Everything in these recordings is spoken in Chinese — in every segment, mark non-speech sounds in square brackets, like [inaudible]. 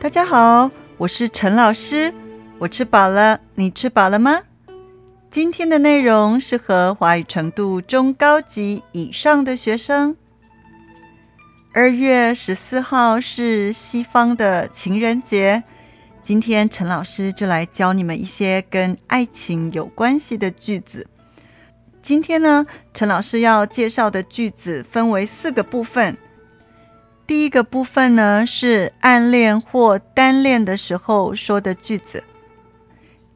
大家好，我是陈老师。我吃饱了，你吃饱了吗？今天的内容适合华语程度中高级以上的学生。二月十四号是西方的情人节，今天陈老师就来教你们一些跟爱情有关系的句子。今天呢，陈老师要介绍的句子分为四个部分。第一个部分呢是暗恋或单恋的时候说的句子。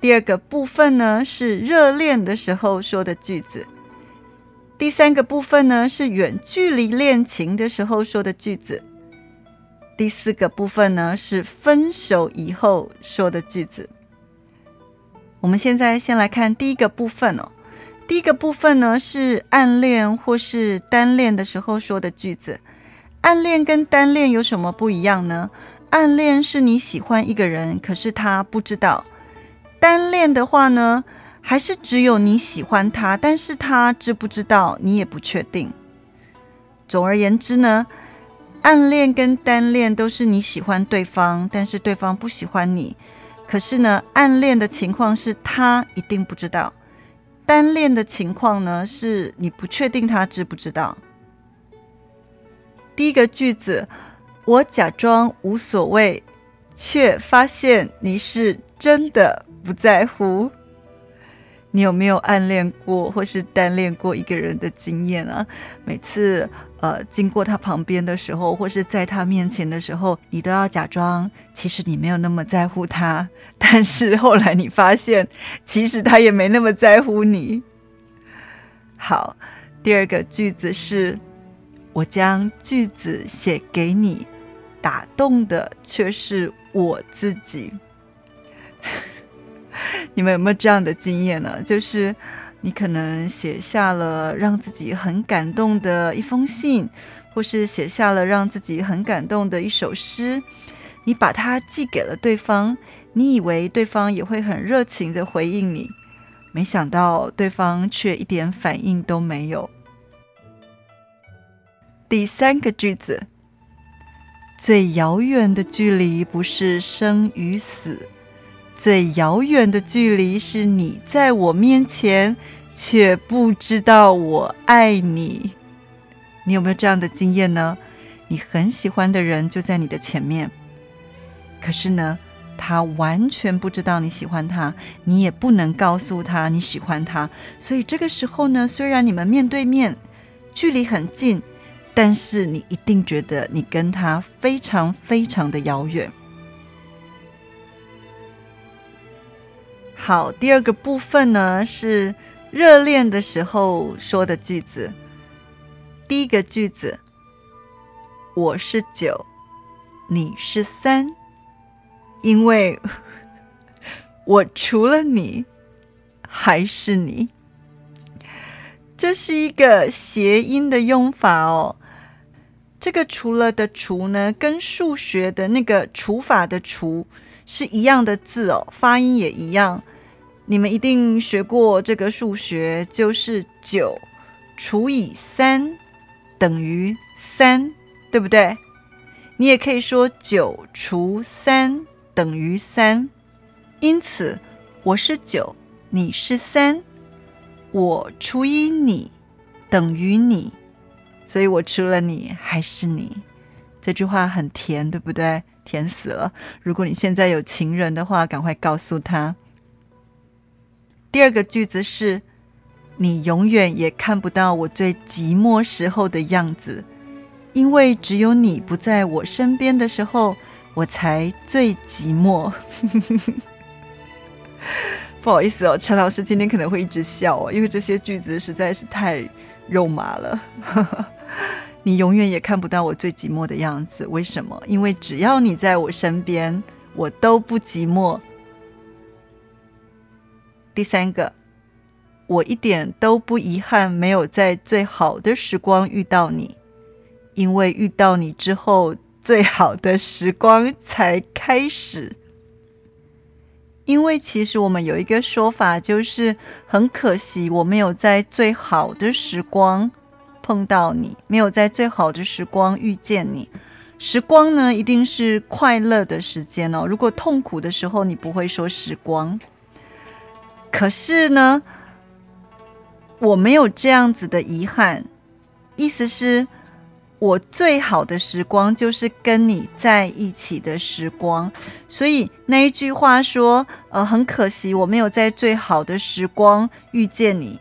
第二个部分呢是热恋的时候说的句子。第三个部分呢是远距离恋情的时候说的句子。第四个部分呢是分手以后说的句子。我们现在先来看第一个部分哦。第一个部分呢是暗恋或是单恋的时候说的句子。暗恋跟单恋有什么不一样呢？暗恋是你喜欢一个人，可是他不知道；单恋的话呢，还是只有你喜欢他，但是他知不知道你也不确定。总而言之呢，暗恋跟单恋都是你喜欢对方，但是对方不喜欢你。可是呢，暗恋的情况是他一定不知道；单恋的情况呢，是你不确定他知不知道。第一个句子，我假装无所谓，却发现你是真的不在乎。你有没有暗恋过或是单恋过一个人的经验啊？每次呃经过他旁边的时候，或是在他面前的时候，你都要假装其实你没有那么在乎他，但是后来你发现其实他也没那么在乎你。好，第二个句子是。我将句子写给你，打动的却是我自己。[laughs] 你们有没有这样的经验呢？就是你可能写下了让自己很感动的一封信，或是写下了让自己很感动的一首诗，你把它寄给了对方，你以为对方也会很热情的回应你，没想到对方却一点反应都没有。第三个句子，最遥远的距离不是生与死，最遥远的距离是你在我面前，却不知道我爱你。你有没有这样的经验呢？你很喜欢的人就在你的前面，可是呢，他完全不知道你喜欢他，你也不能告诉他你喜欢他。所以这个时候呢，虽然你们面对面，距离很近。但是你一定觉得你跟他非常非常的遥远。好，第二个部分呢是热恋的时候说的句子。第一个句子：我是九，你是三，因为 [laughs] 我除了你还是你。这是一个谐音的用法哦。这个除了的除呢，跟数学的那个除法的除是一样的字哦，发音也一样。你们一定学过这个数学，就是九除以三等于三，对不对？你也可以说九除三等于三。因此，我是九，你是三，我除以你等于你。所以我除了你还是你，这句话很甜，对不对？甜死了！如果你现在有情人的话，赶快告诉他。第二个句子是：你永远也看不到我最寂寞时候的样子，因为只有你不在我身边的时候，我才最寂寞。不好意思哦，陈老师今天可能会一直笑哦，因为这些句子实在是太肉麻了。[laughs] 你永远也看不到我最寂寞的样子，为什么？因为只要你在我身边，我都不寂寞。第三个，我一点都不遗憾没有在最好的时光遇到你，因为遇到你之后，最好的时光才开始。因为其实我们有一个说法，就是很可惜我没有在最好的时光。碰到你，没有在最好的时光遇见你，时光呢，一定是快乐的时间哦。如果痛苦的时候，你不会说时光。可是呢，我没有这样子的遗憾。意思是，我最好的时光就是跟你在一起的时光。所以那一句话说，呃，很可惜我没有在最好的时光遇见你。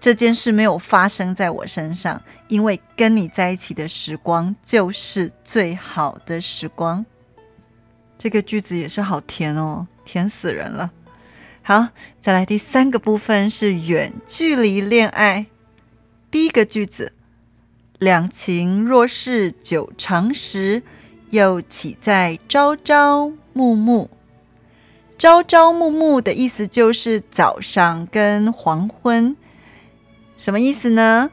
这件事没有发生在我身上，因为跟你在一起的时光就是最好的时光。这个句子也是好甜哦，甜死人了。好，再来第三个部分是远距离恋爱。第一个句子：两情若是久长时，又岂在朝朝暮暮？朝朝暮暮的意思就是早上跟黄昏。什么意思呢？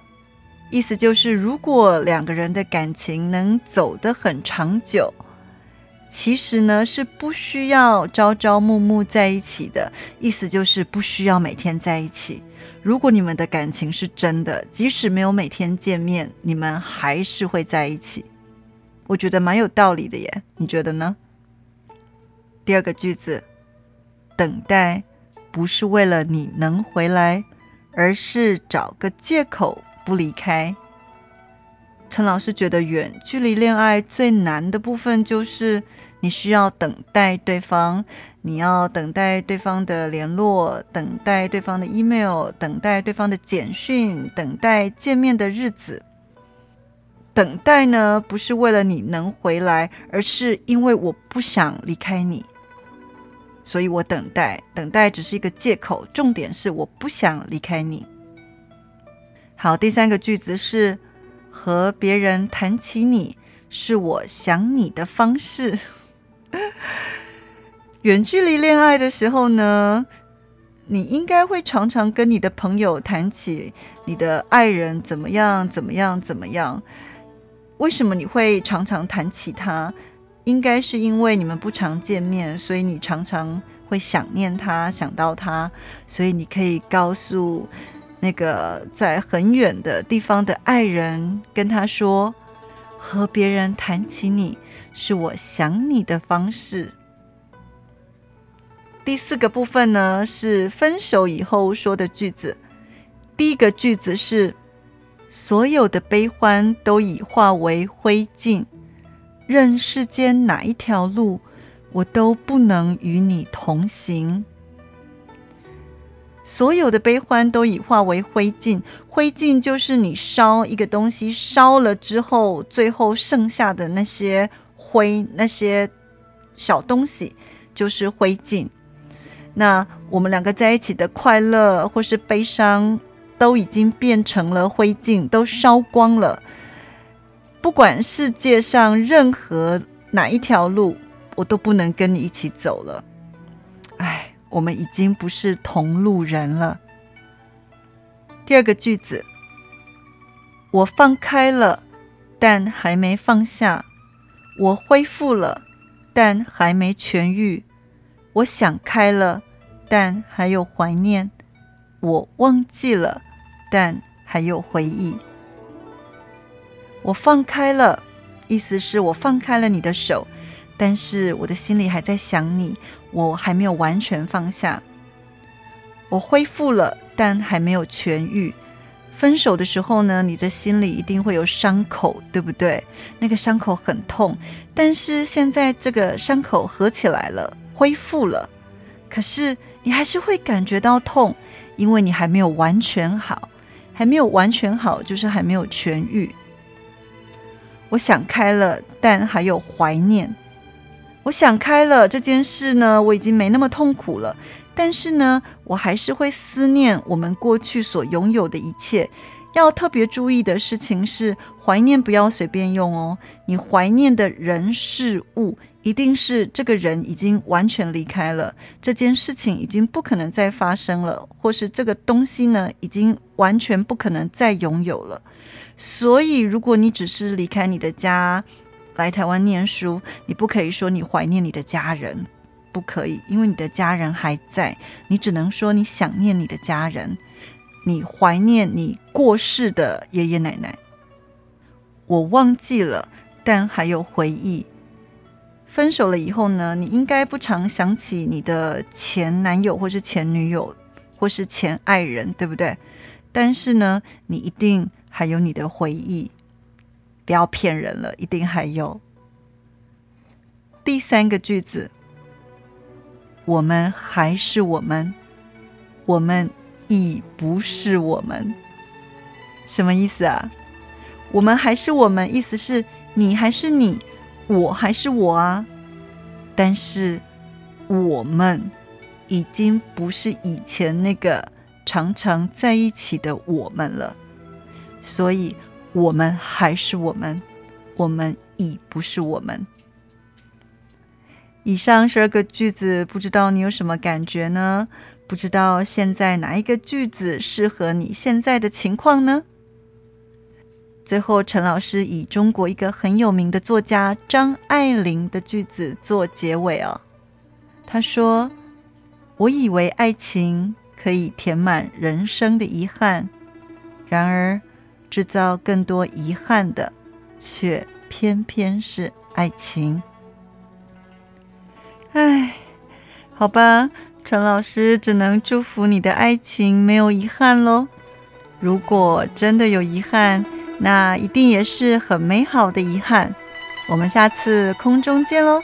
意思就是，如果两个人的感情能走得很长久，其实呢是不需要朝朝暮暮在一起的。意思就是不需要每天在一起。如果你们的感情是真的，即使没有每天见面，你们还是会在一起。我觉得蛮有道理的耶，你觉得呢？第二个句子，等待不是为了你能回来。而是找个借口不离开。陈老师觉得，远距离恋爱最难的部分就是你需要等待对方，你要等待对方的联络，等待对方的 email，等待对方的简讯，等待见面的日子。等待呢，不是为了你能回来，而是因为我不想离开你。所以我等待，等待只是一个借口，重点是我不想离开你。好，第三个句子是和别人谈起你，是我想你的方式。[laughs] 远距离恋爱的时候呢，你应该会常常跟你的朋友谈起你的爱人怎么样，怎么样，怎么样？为什么你会常常谈起他？应该是因为你们不常见面，所以你常常会想念他，想到他，所以你可以告诉那个在很远的地方的爱人，跟他说，和别人谈起你是我想你的方式。第四个部分呢是分手以后说的句子，第一个句子是所有的悲欢都已化为灰烬。任世间哪一条路，我都不能与你同行。所有的悲欢都已化为灰烬，灰烬就是你烧一个东西，烧了之后，最后剩下的那些灰，那些小东西就是灰烬。那我们两个在一起的快乐或是悲伤，都已经变成了灰烬，都烧光了。不管世界上任何哪一条路，我都不能跟你一起走了。我们已经不是同路人了。第二个句子，我放开了，但还没放下；我恢复了，但还没痊愈；我想开了，但还有怀念；我忘记了，但还有回忆。我放开了，意思是我放开了你的手，但是我的心里还在想你，我还没有完全放下。我恢复了，但还没有痊愈。分手的时候呢，你的心里一定会有伤口，对不对？那个伤口很痛，但是现在这个伤口合起来了，恢复了，可是你还是会感觉到痛，因为你还没有完全好，还没有完全好，就是还没有痊愈。我想开了，但还有怀念。我想开了这件事呢，我已经没那么痛苦了。但是呢，我还是会思念我们过去所拥有的一切。要特别注意的事情是，怀念不要随便用哦。你怀念的人事物，一定是这个人已经完全离开了，这件事情已经不可能再发生了，或是这个东西呢，已经完全不可能再拥有了。所以，如果你只是离开你的家来台湾念书，你不可以说你怀念你的家人，不可以，因为你的家人还在。你只能说你想念你的家人，你怀念你过世的爷爷奶奶。我忘记了，但还有回忆。分手了以后呢，你应该不常想起你的前男友或是前女友或是前爱人，对不对？但是呢，你一定还有你的回忆，不要骗人了，一定还有。第三个句子，我们还是我们，我们已不是我们，什么意思啊？我们还是我们，意思是你还是你。我还是我啊，但是我们已经不是以前那个常常在一起的我们了，所以我们还是我们，我们已不是我们。以上十二个句子，不知道你有什么感觉呢？不知道现在哪一个句子适合你现在的情况呢？最后，陈老师以中国一个很有名的作家张爱玲的句子做结尾哦。他说：“我以为爱情可以填满人生的遗憾，然而制造更多遗憾的，却偏偏是爱情。”唉，好吧，陈老师只能祝福你的爱情没有遗憾喽。如果真的有遗憾，那一定也是很美好的遗憾。我们下次空中见喽。